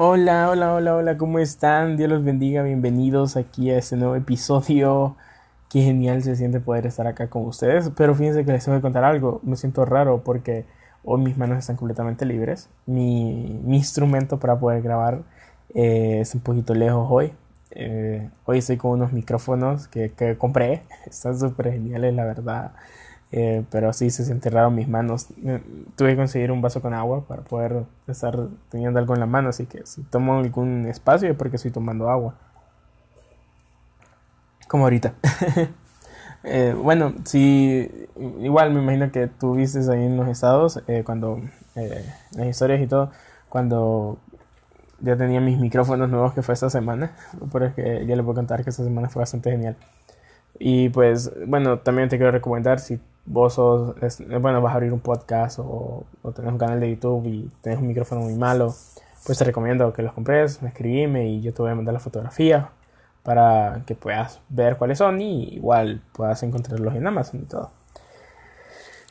Hola, hola, hola, hola, ¿cómo están? Dios los bendiga, bienvenidos aquí a este nuevo episodio. Qué genial se siente poder estar acá con ustedes. Pero fíjense que les tengo que contar algo. Me siento raro porque hoy mis manos están completamente libres. Mi, instrumento para poder grabar eh, es un poquito lejos hoy. Eh, hoy estoy con unos micrófonos que, que compré. Están súper geniales, la verdad. Eh, pero sí se siente raro mis manos. Eh, tuve que conseguir un vaso con agua para poder estar teniendo algo en la mano, así que si tomo algún espacio es porque estoy tomando agua. Como ahorita. eh, bueno, si igual me imagino que tú viste ahí en los estados, cuando las historias y todo, cuando ya tenía mis micrófonos nuevos que fue esta semana, porque ya les puedo contar que esta semana fue bastante genial. Y pues, bueno, también te quiero recomendar si vos sos, bueno, vas a abrir un podcast o, o tenés un canal de YouTube y tenés un micrófono muy malo, pues te recomiendo que los compres, me escribime y yo te voy a mandar la fotografía para que puedas ver cuáles son y igual puedas encontrarlos en Amazon y todo.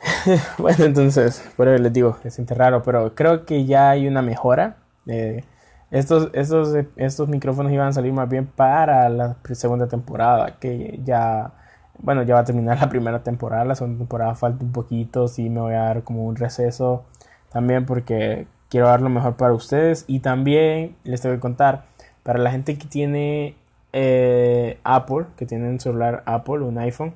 bueno, entonces, por eso les digo, se siente raro, pero creo que ya hay una mejora. Eh, estos, estos, estos micrófonos iban a salir más bien para la segunda temporada, que ya bueno, ya va a terminar la primera temporada, la segunda temporada falta un poquito, sí me voy a dar como un receso también porque quiero dar lo mejor para ustedes y también les tengo que contar, para la gente que tiene eh, Apple, que tiene un celular Apple, un iPhone,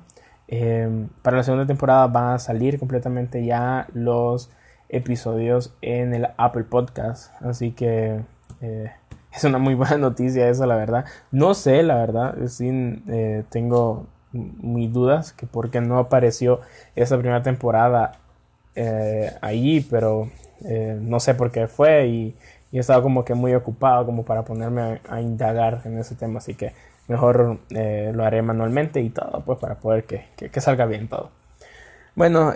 eh, para la segunda temporada van a salir completamente ya los episodios en el Apple Podcast, así que eh, es una muy buena noticia eso, la verdad. No sé, la verdad, sí, tengo mis dudas que por qué no apareció esa primera temporada eh, allí, pero eh, no sé por qué fue y, y, he como que muy ocupado como para ponerme a, indagar en ese tema, así que mejor eh, lo haré manualmente y todo, pues para poder que, que, salga bien todo. Bueno,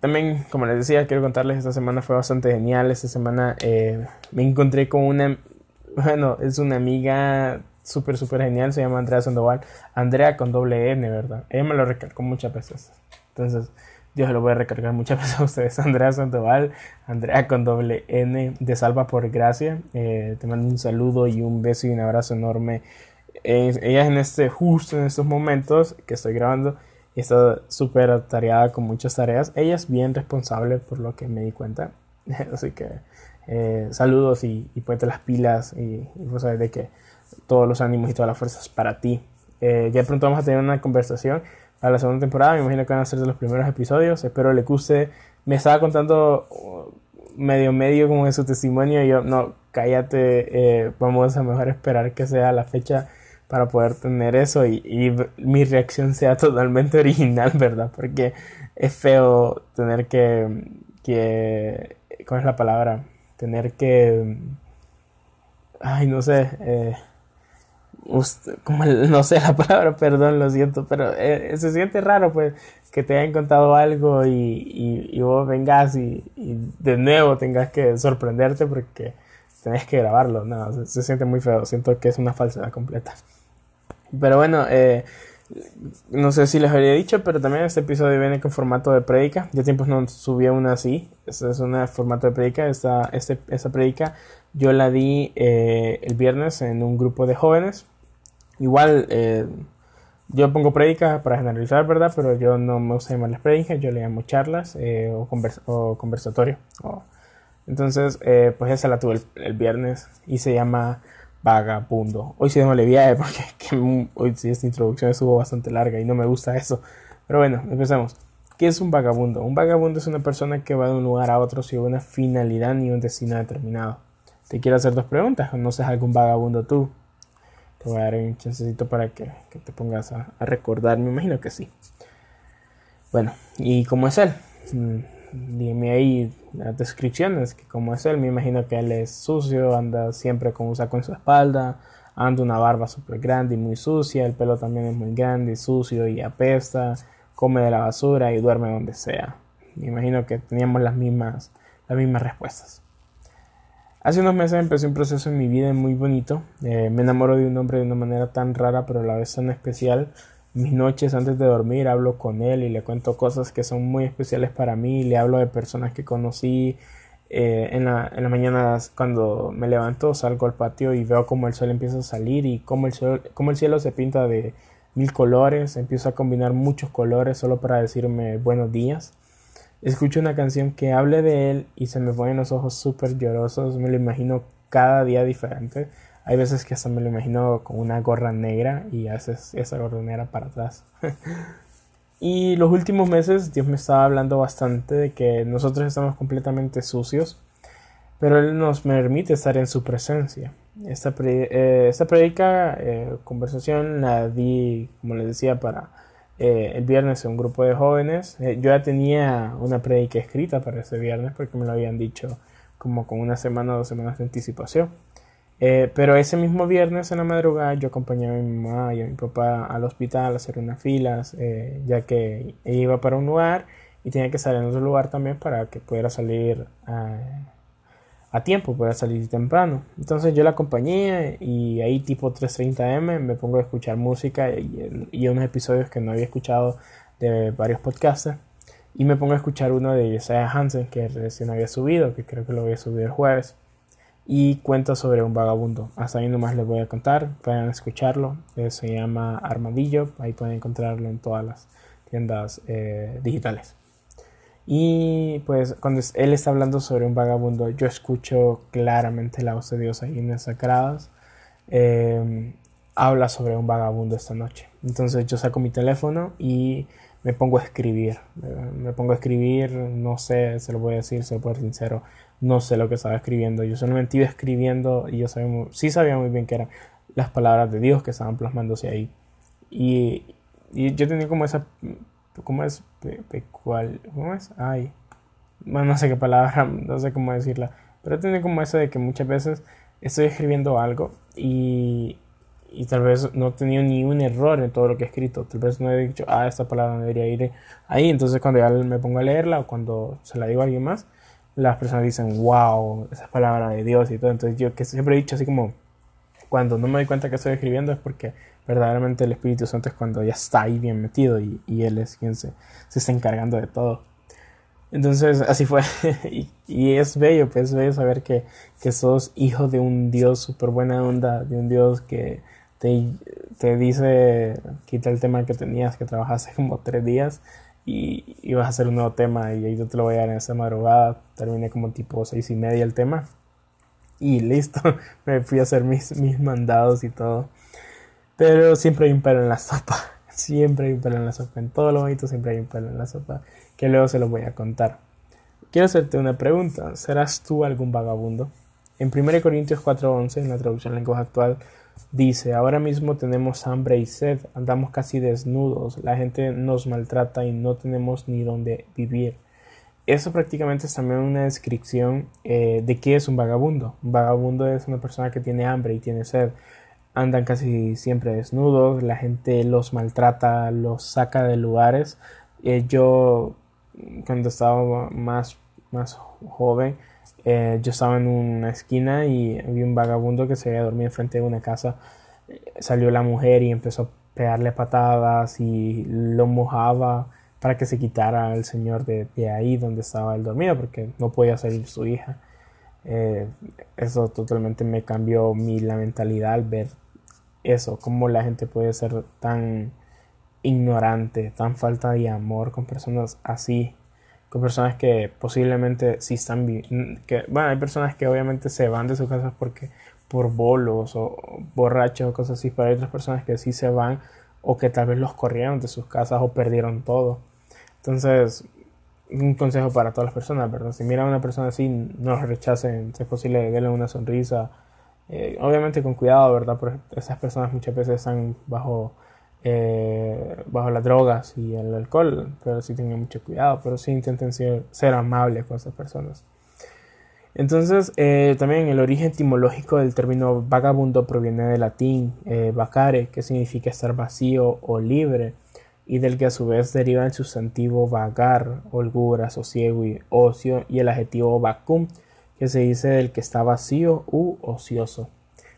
también como les decía, quiero contarles, esta semana fue bastante genial, esta semana me encontré con una, bueno, es una amiga súper, súper genial. Se llama Andrea Sandoval. Andrea con doble N, ¿verdad? Ella me lo recalcó muchas veces. Entonces, yo se lo voy a recargar muchas veces a ustedes. Andrea Sandoval, Andrea con doble N de Salva por Gracia. Eh, te mando un saludo y un beso y un abrazo enorme. ella es en este, justo en estos momentos que estoy grabando, está súper atareada con muchas tareas. Ella es bien responsable por lo que me di cuenta. Así que eh, saludos y, y ponte las pilas y, y vos sabés de que todos los ánimos y todas las fuerzas para ti. Eh, ya pronto vamos a tener una conversación para la segunda temporada. Me imagino que van a ser de los primeros episodios. Espero le guste. Me estaba contando uh, medio medio como en su testimonio. Y yo, no, cállate. Eh, vamos a mejor esperar que sea la fecha para poder tener eso y, mi reacción sea totalmente original, ¿verdad? Porque es feo tener que, que ¿cómo es la palabra? Tener que, ay, no sé, eh, como no sé la palabra, perdón, lo siento, pero eh, se siente raro pues que te hayan contado algo y, y, vos vengas y, de nuevo tengas que sorprenderte porque tenés que grabarlo, no, se, siente muy feo, siento que es una falsedad completa. Pero bueno, eh, no sé si les había dicho, pero también este episodio viene con formato de predica. Ya tiempos no subía una así. Este es un formato de predica. Esta, este, esta predica yo la di eh, el viernes en un grupo de jóvenes. Igual, eh, yo pongo prédicas para generalizar, ¿verdad? Pero yo no me gusta llamarlas prédicas, yo le llamo charlas eh, o, o, conversatorio. Entonces, eh, pues esa la tuve el, viernes y se llama Vagabundo. Hoy sí démosle viaje porque hoy sí esta introducción estuvo bastante larga y no me gusta eso. Pero bueno, empecemos. ¿Qué es un vagabundo? Un vagabundo es una persona que va de un lugar a otro sin una finalidad ni un destino determinado. Te quiero hacer dos preguntas. ¿Conoces algún vagabundo tú? Te voy a dar un chancecito para que, te pongas a, recordar. Me imagino que sí. Bueno, ¿y cómo es él? Mm, dime ahí las descripciones, que cómo es él. Me imagino que él es sucio, anda siempre con un saco en su espalda, anda una barba súper grande y muy sucia, el pelo también es muy grande y sucio y apesta, come de la basura y duerme donde sea. Me imagino que teníamos las mismas, las mismas respuestas. Hace unos meses empecé un proceso en mi vida muy bonito. Eh, me enamoro de un hombre de una manera tan rara, pero a la vez tan especial. Mis noches antes de dormir hablo con él y le cuento cosas que son muy especiales para mí. Le hablo de personas que conocí eh, en, la, en las mañanas cuando me levanto salgo al patio y veo como el sol empieza a salir y como el, sol, como el cielo se pinta de mil colores, empiezo a combinar muchos colores solo para decirme buenos días. Escucho una canción que hable de él y se me ponen los ojos súper llorosos, me lo imagino cada día diferente. Hay veces que hasta me lo imagino con una gorra negra y haces esa gorra negra para atrás. y los últimos meses Dios me estaba hablando bastante de que nosotros estamos completamente sucios, pero Él nos permite estar en su presencia. Esta, eh, esta predica, eh, conversación, la di, como les decía, para eh, el viernes en un grupo de jóvenes. yo ya tenía una predica escrita para ese viernes porque me lo habían dicho como con una semana o dos semanas de anticipación. pero ese mismo viernes en la madrugada yo acompañé a mi mamá y a mi papá al hospital a hacer unas filas, ya que iba para un lugar y tenía que salir en otro lugar también para que pudiera salir a a tiempo para salir temprano. Entonces yo la acompañé y ahí tipo 3.30M me pongo a escuchar música y, unos episodios que no había escuchado de varios podcasters. Y me pongo a escuchar uno de Josiah Hansen que recién había subido, que creo que lo había subido el jueves. Y cuenta sobre un vagabundo. Hasta ahí nomás les voy a contar. Pueden escucharlo. Eh, se llama Armadillo. Ahí pueden encontrarlo en todas las tiendas eh, digitales. Y pues cuando él está hablando sobre un vagabundo, yo escucho claramente la voz de Dios ahí en las sagradas. Em, habla sobre un vagabundo esta noche. Entonces yo saco mi teléfono y me pongo a escribir. Me pongo a escribir, no sé, se lo voy a decir, se lo puedo ser sincero, no sé lo que estaba escribiendo. Yo solamente iba escribiendo y yo sabía sí sabía muy bien que eran las palabras de Dios que estaban plasmándose ahí. Y, y yo tenía como esa ¿Cómo es? Pecual. ¿Cómo es? Ay. Bueno, no sé qué palabra, no sé cómo decirla. Pero tiene como eso de que muchas veces estoy escribiendo algo y, y tal vez no he tenido ni un error en todo lo que he escrito. Tal vez no he dicho, ah, esta palabra no debería ir ahí. Entonces cuando ya me pongo a leerla o cuando se la digo a alguien más, las personas dicen, wow, esa palabra de Dios y todo. Entonces yo que siempre he dicho así como, cuando no me doy cuenta que estoy escribiendo es porque verdaderamente el Espíritu Santo es cuando ya está ahí bien metido y, Él es quien se, se, está encargando de todo. Entonces así fue y, es bello, pues es bello saber que, que sos hijo de un Dios súper buena onda, de un Dios que te, te, dice, quita el tema que tenías, que trabajaste como tres días y, y, vas a hacer un nuevo tema y ahí yo te lo voy a dar en esa madrugada, terminé como tipo seis y media el tema y listo, me fui a hacer mis, mis mandados y todo. Pero siempre hay un pelo en la sopa. Siempre hay un pelo en la sopa. En todo lo bonito siempre hay un pelo en la sopa. Que luego se lo voy a contar. Quiero hacerte una pregunta. ¿Serás tú algún vagabundo? En 1 Corintios 4:11, en la traducción lenguaje actual, dice, ahora mismo tenemos hambre y sed, andamos casi desnudos, la gente nos maltrata y no tenemos ni dónde vivir. Eso prácticamente es también una descripción eh, de qué es un vagabundo. Un vagabundo es una persona que tiene hambre y tiene sed andan casi siempre desnudos, la gente los maltrata, los saca de lugares. Eh, yo, cuando estaba más, más joven, eh, yo estaba en una esquina y vi un vagabundo que se había dormido enfrente de una casa. Salió la mujer y empezó a pegarle patadas y lo mojaba para que se quitara el señor de, ahí donde estaba él dormido porque no podía salir su hija. Eh, eso totalmente me cambió mi la mentalidad al ver eso, cómo la gente puede ser tan ignorante, tan falta de amor con personas así, con personas que posiblemente sí están que bueno, hay personas que obviamente se van de sus casas porque por bolos o borrachos o cosas así, pero hay otras personas que sí se van o que tal vez los corrieron de sus casas o perdieron todo. Entonces, un consejo para todas las personas, ¿verdad? Si miran a una persona así, no los rechacen, si es posible, denle una sonrisa, eh, obviamente con cuidado, ¿verdad? Porque esas personas muchas veces están bajo, eh, bajo las drogas y el alcohol, pero sí tengan mucho cuidado, pero sí intenten ser, amables con esas personas. Entonces, eh, también el origen etimológico del término vagabundo proviene del latín vacare, que significa estar vacío o libre, y del que a su vez deriva el sustantivo vagar, holgura, sosiego y ocio, y el adjetivo vacum, que se dice del que está vacío u ocioso.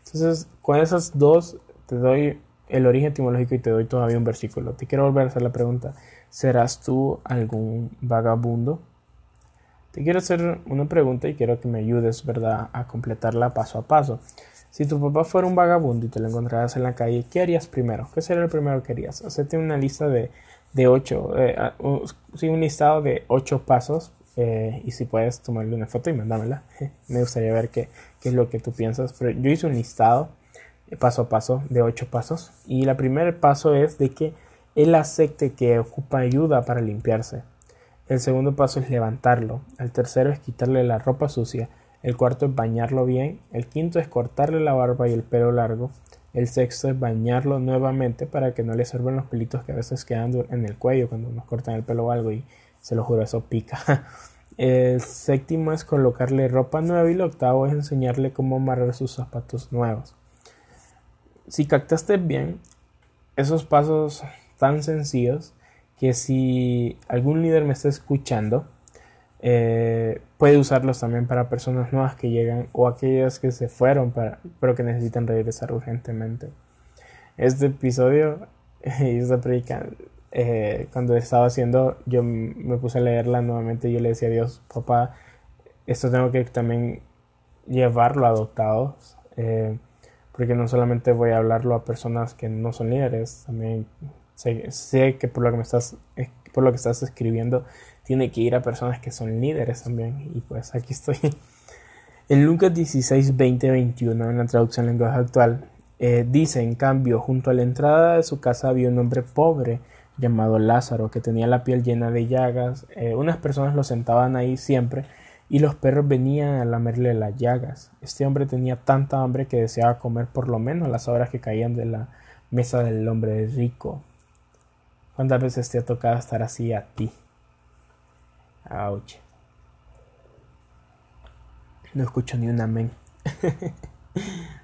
Entonces, con esas dos te doy el origen etimológico y te doy todavía un versículo. Te quiero volver a hacer la pregunta, ¿serás tú algún vagabundo? te quiero hacer una pregunta y quiero que me ayudes, ¿verdad?, a completarla paso a paso. Si tu papá fuera un vagabundo y te lo encontraras en la calle, ¿qué harías primero? ¿Qué sería lo primero que harías? Hacerte una lista de, de ocho, eh, sí, un listado de ocho pasos eh, y si puedes tomarle una foto y mandármela. Me gustaría ver qué, qué, es lo que tú piensas. Pero yo hice un listado eh, paso a paso de ocho pasos y el primer paso es de que él acepte que ocupa ayuda para limpiarse. El segundo paso es levantarlo. El tercero es quitarle la ropa sucia. El cuarto es bañarlo bien. El quinto es cortarle la barba y el pelo largo. El sexto es bañarlo nuevamente para que no le sirvan los pelitos que a veces quedan en el cuello cuando nos cortan el pelo o algo y se lo juro, eso pica. El séptimo es colocarle ropa nueva y el octavo es enseñarle cómo amarrar sus zapatos nuevos. Si captaste bien esos pasos tan sencillos que si algún líder me está escuchando, eh, puede usarlos también para personas nuevas que llegan o aquellas que se fueron pero que necesitan regresar urgentemente. Este episodio y esta predica, eh, cuando estaba haciendo, yo me puse a leerla nuevamente y yo le decía a Dios, papá, esto tengo que también llevarlo a adoptados, eh, porque no solamente voy a hablarlo a personas que no son líderes, también sé, sé que por lo que me estás, por lo que estás escribiendo, tiene que ir a personas que son líderes también. Y pues aquí estoy. En Lucas 16, 20, 21, en la traducción en lenguaje actual, eh, dice, en cambio, junto a la entrada de su casa había un hombre pobre llamado Lázaro, que tenía la piel llena de llagas. Eh, unas personas lo sentaban ahí siempre y los perros venían a lamerle las llagas. Este hombre tenía tanta hambre que deseaba comer por lo menos las horas que caían de la mesa del hombre rico. ¿Cuántas veces te ha tocado estar así a ti? Ouch. No escucho ni un amén.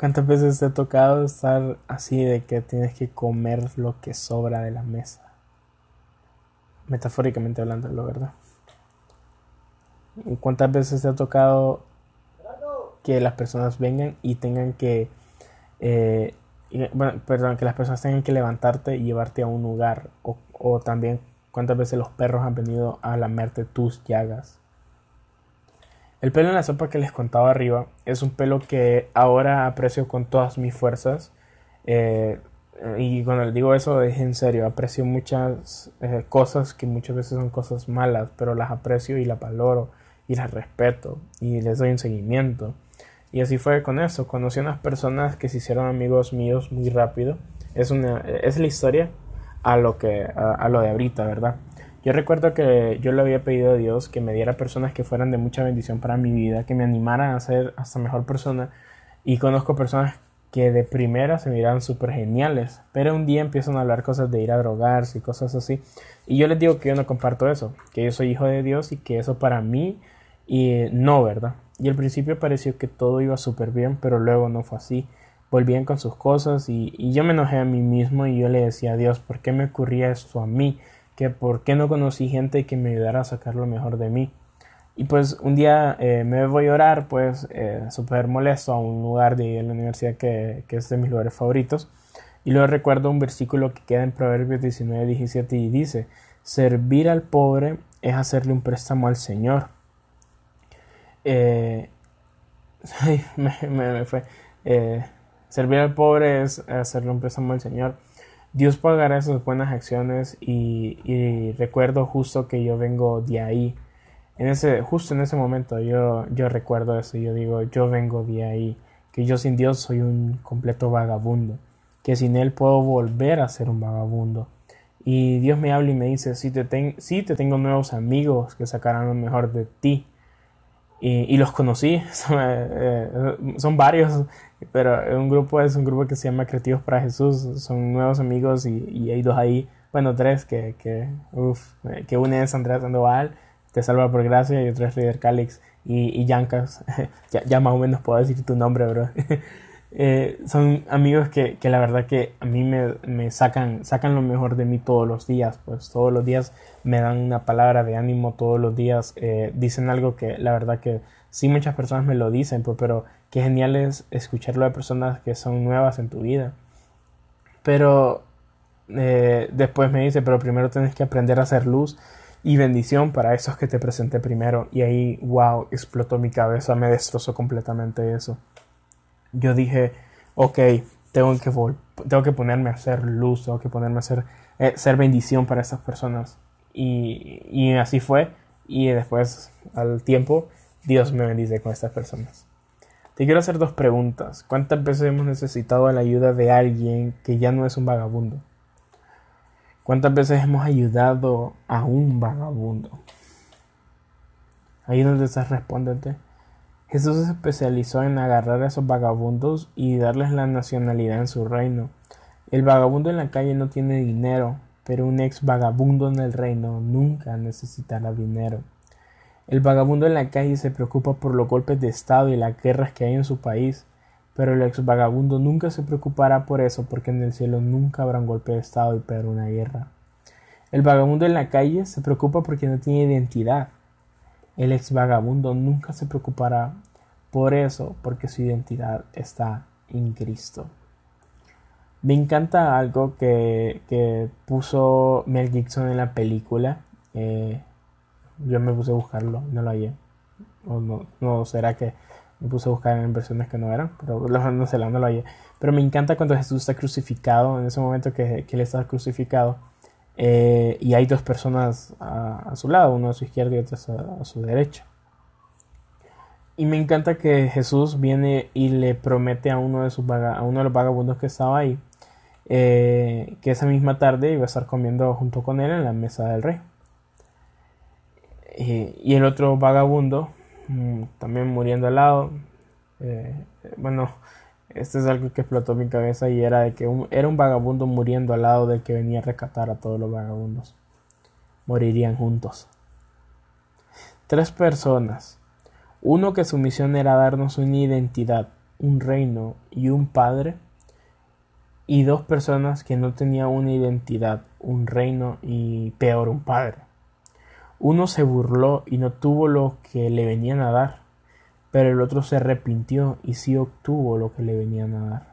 ¿Cuántas veces te ha tocado estar así de que tienes que comer lo que sobra de la mesa? Metafóricamente hablando, ¿lo verdad? ¿Cuántas veces te ha tocado que las personas vengan y tengan que, eh, bueno, perdón, que las personas tengan que levantarte y llevarte a un lugar o, o también ¿Cuántas veces los perros han venido a lamerte tus llagas? El pelo en la sopa que les contaba arriba es un pelo que ahora aprecio con todas mis fuerzas. Eh, y cuando les digo eso es en serio, aprecio muchas eh, cosas que muchas veces son cosas malas, pero las aprecio y las valoro y las respeto y les doy un seguimiento. Y así fue con eso. Conocí a unas personas que se hicieron amigos míos muy rápido. Es, una, es la historia a lo que a, lo de ahorita, ¿verdad? Yo recuerdo que yo le había pedido a Dios que me diera personas que fueran de mucha bendición para mi vida, que me animaran a ser hasta mejor persona. Y conozco personas que de primera se miran súper geniales, pero un día empiezan a hablar cosas de ir a drogarse y cosas así. Y yo les digo que yo no comparto eso, que yo soy hijo de Dios y que eso para mí y no, ¿verdad? Y al principio pareció que todo iba súper bien, pero luego no fue así volvían con sus cosas y, yo me enojé a mí mismo y yo le decía a Dios, ¿por qué me ocurría esto a mí? Que ¿Por qué no conocí gente que me ayudara a sacar lo mejor de mí? Y pues un día eh, me voy a orar, pues eh, súper molesto a un lugar de la universidad que, que, es de mis lugares favoritos. Y luego recuerdo un versículo que queda en Proverbios 19, 17 y dice, servir al pobre es hacerle un préstamo al Señor. Eh, ay, me, me, fue. Eh, Servir al pobre es hacerle un préstamo al Señor. Dios pagará esas buenas acciones y, recuerdo justo que yo vengo de ahí. En ese, justo en ese momento yo, yo recuerdo eso. Yo digo, yo vengo de ahí. Que yo sin Dios soy un completo vagabundo. Que sin Él puedo volver a ser un vagabundo. Y Dios me habla y me dice, si te, te tengo nuevos amigos que sacarán lo mejor de ti. Y, los conocí, son, eh, son varios pero un grupo es un grupo que se llama Creativos para Jesús. Son nuevos amigos y, hay dos ahí, bueno, tres que, que, uf, que une es Andrés Sandoval, Te Salva por Gracia y otro es Líder Calix y, y Yancas. ya, ya, más o menos puedo decir tu nombre, bro. eh, son amigos que, que, la verdad que a mí me, me, sacan, sacan lo mejor de mí todos los días. Pues todos los días me dan una palabra de ánimo, todos los días eh, dicen algo que la verdad que sí muchas personas me lo dicen, pues, pero qué genial es escucharlo de personas que son nuevas en tu vida. Pero eh, después me dice, pero primero tienes que aprender a hacer luz. y bendición para esos que te presenté primero. Y ahí, wow, explotó mi cabeza, me destrozó completamente eso. Yo dije, ok, tengo que, tengo que ponerme a hacer luz, tengo que ponerme a hacer eh, ser bendición para esas personas. Y, y así fue. Y después, al tiempo, Dios me bendice con estas personas. Te quiero hacer dos preguntas. ¿Cuántas veces hemos necesitado la ayuda de alguien que ya no es un vagabundo? ¿Cuántas veces hemos ayudado a un vagabundo? Ahí donde estás respondiendo. Jesús se especializó en agarrar a esos vagabundos y darles la nacionalidad en su reino. El vagabundo en la calle no tiene dinero, pero un ex vagabundo en el reino nunca necesitará dinero. El vagabundo en la calle se preocupa por los golpes de Estado y las guerras que hay en su país, pero el ex vagabundo nunca se preocupará por eso porque en el cielo nunca habrá un golpe de estado y peor una guerra. El vagabundo en la calle se preocupa porque no tiene identidad. El ex vagabundo nunca se preocupará por eso porque su identidad está en Cristo. Me encanta algo que, puso Mel Gibson en la película. Eh, yo me puse a buscarlo, no lo hallé. O no, no será que me puse a buscar en versiones que no eran, pero no sé, no lo hallé. Pero me encanta cuando Jesús está crucificado, en ese momento que, que él está crucificado, eh, y hay dos personas a, su lado, uno a su izquierda y otro a, su derecha. Y me encanta que Jesús viene y le promete a uno de, sus a uno de los vagabundos que estaba ahí eh, que esa misma tarde iba a estar comiendo junto con él en la mesa del rey. y el otro vagabundo Mm, también muriendo al lado. Eh, bueno, esto es algo que explotó mi cabeza y era de que era un vagabundo muriendo al lado del que venía a rescatar a todos los vagabundos. Morirían juntos. Tres personas. Uno que su misión era darnos una identidad, un reino y un padre. Y dos personas que no tenían una identidad, un reino y peor un padre. Uno se burló y no tuvo lo que le venían a dar, pero el otro se arrepintió y sí obtuvo lo que le venían a dar.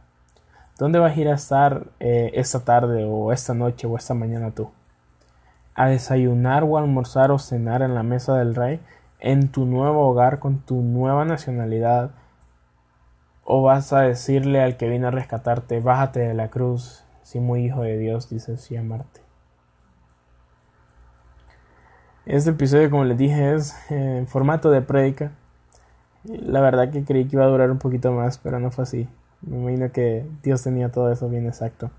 ¿Dónde vas a ir a estar eh, esta tarde o esta noche o esta mañana tú? ¿A desayunar o almorzar o cenar en la mesa del rey en tu nuevo hogar con tu nueva nacionalidad? ¿O vas a decirle al que viene a rescatarte, bájate de la cruz, si muy hijo de Dios, dices sí amarte? Este episodio, como les dije, es en formato de prédica. La verdad que creí que iba a durar un poquito más, pero no fue así. Me imagino que Dios tenía todo eso bien exacto.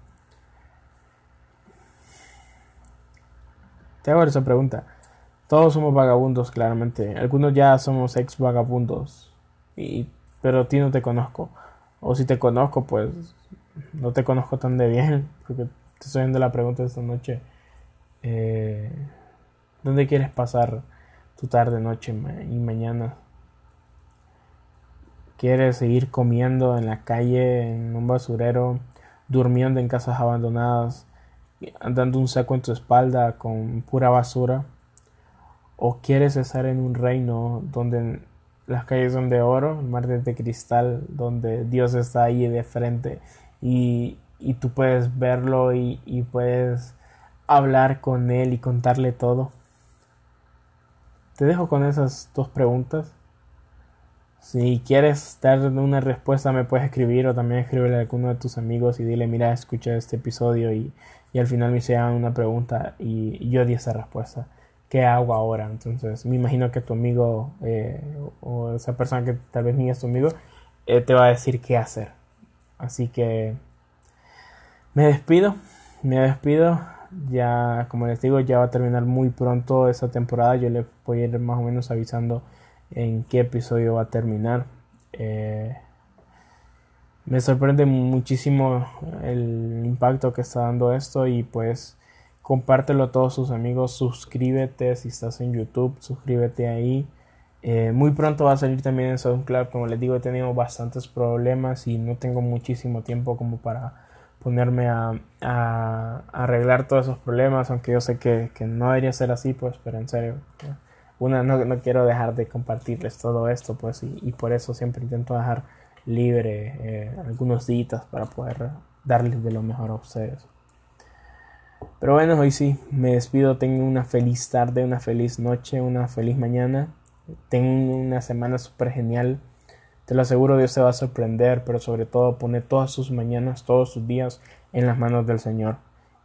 Te hago esa pregunta. Todos somos vagabundos, claramente. Algunos ya somos ex vagabundos. Y, pero a ti no te conozco. O si te conozco, pues no te conozco tan de bien. Porque te estoy haciendo la pregunta esta noche. Eh, ¿Dónde quieres pasar tu tarde, noche y mañana? ¿Quieres seguir comiendo en la calle, en un basurero, durmiendo en casas abandonadas, andando un saco en tu espalda con pura basura? ¿O quieres estar en un reino donde las calles son de oro, el mar de cristal, donde Dios está ahí de frente y, tú puedes verlo y, y puedes hablar con Él y contarle todo? Te dejo con esas dos preguntas. Si quieres dar una respuesta me puedes escribir o también escribirle a alguno de tus amigos y dile mira escucha este episodio y, al final me hicieron una pregunta y, yo di esa respuesta. ¿Qué hago ahora? Entonces me imagino que tu amigo eh, o esa persona que tal vez ni es tu amigo eh, te va a decir qué hacer. Así que me despido, me despido ya, como les digo, ya va a terminar muy pronto esta temporada. Yo les voy a ir más o menos avisando en qué episodio va a terminar. Eh, me sorprende muchísimo el impacto que está dando esto y pues compártelo a todos sus amigos, suscríbete si estás en YouTube, suscríbete ahí. Eh, muy pronto va a salir también en SoundCloud, como les digo he tenido bastantes problemas y no tengo muchísimo tiempo como para ponerme a, arreglar todos esos problemas, aunque yo sé que, no debería ser así, pues, pero en serio, una, no, no quiero dejar de compartirles todo esto, pues, y, por eso siempre intento dejar libre eh, algunos días para poder darles de lo mejor a ustedes. Pero bueno, hoy sí, me despido, tengo una feliz tarde, una feliz noche, una feliz mañana. Tengo una semana súper genial. Te lo aseguro, Dios te va a sorprender, pero sobre todo pone todas sus mañanas, todos sus días en las manos del Señor.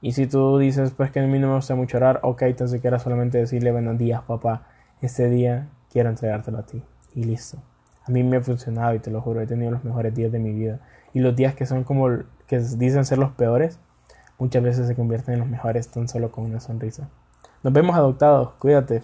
Y si tú dices, pues que a mí no me gusta mucho orar, ok, entonces quiero solamente decirle buenos días, papá. Este día quiero entregártelo a ti. Y listo. A mí me ha funcionado y te lo juro, he tenido los mejores días de mi vida. Y los días que son como, que dicen ser los peores, muchas veces se convierten en los mejores tan solo con una sonrisa. Nos vemos adoptados, cuídate.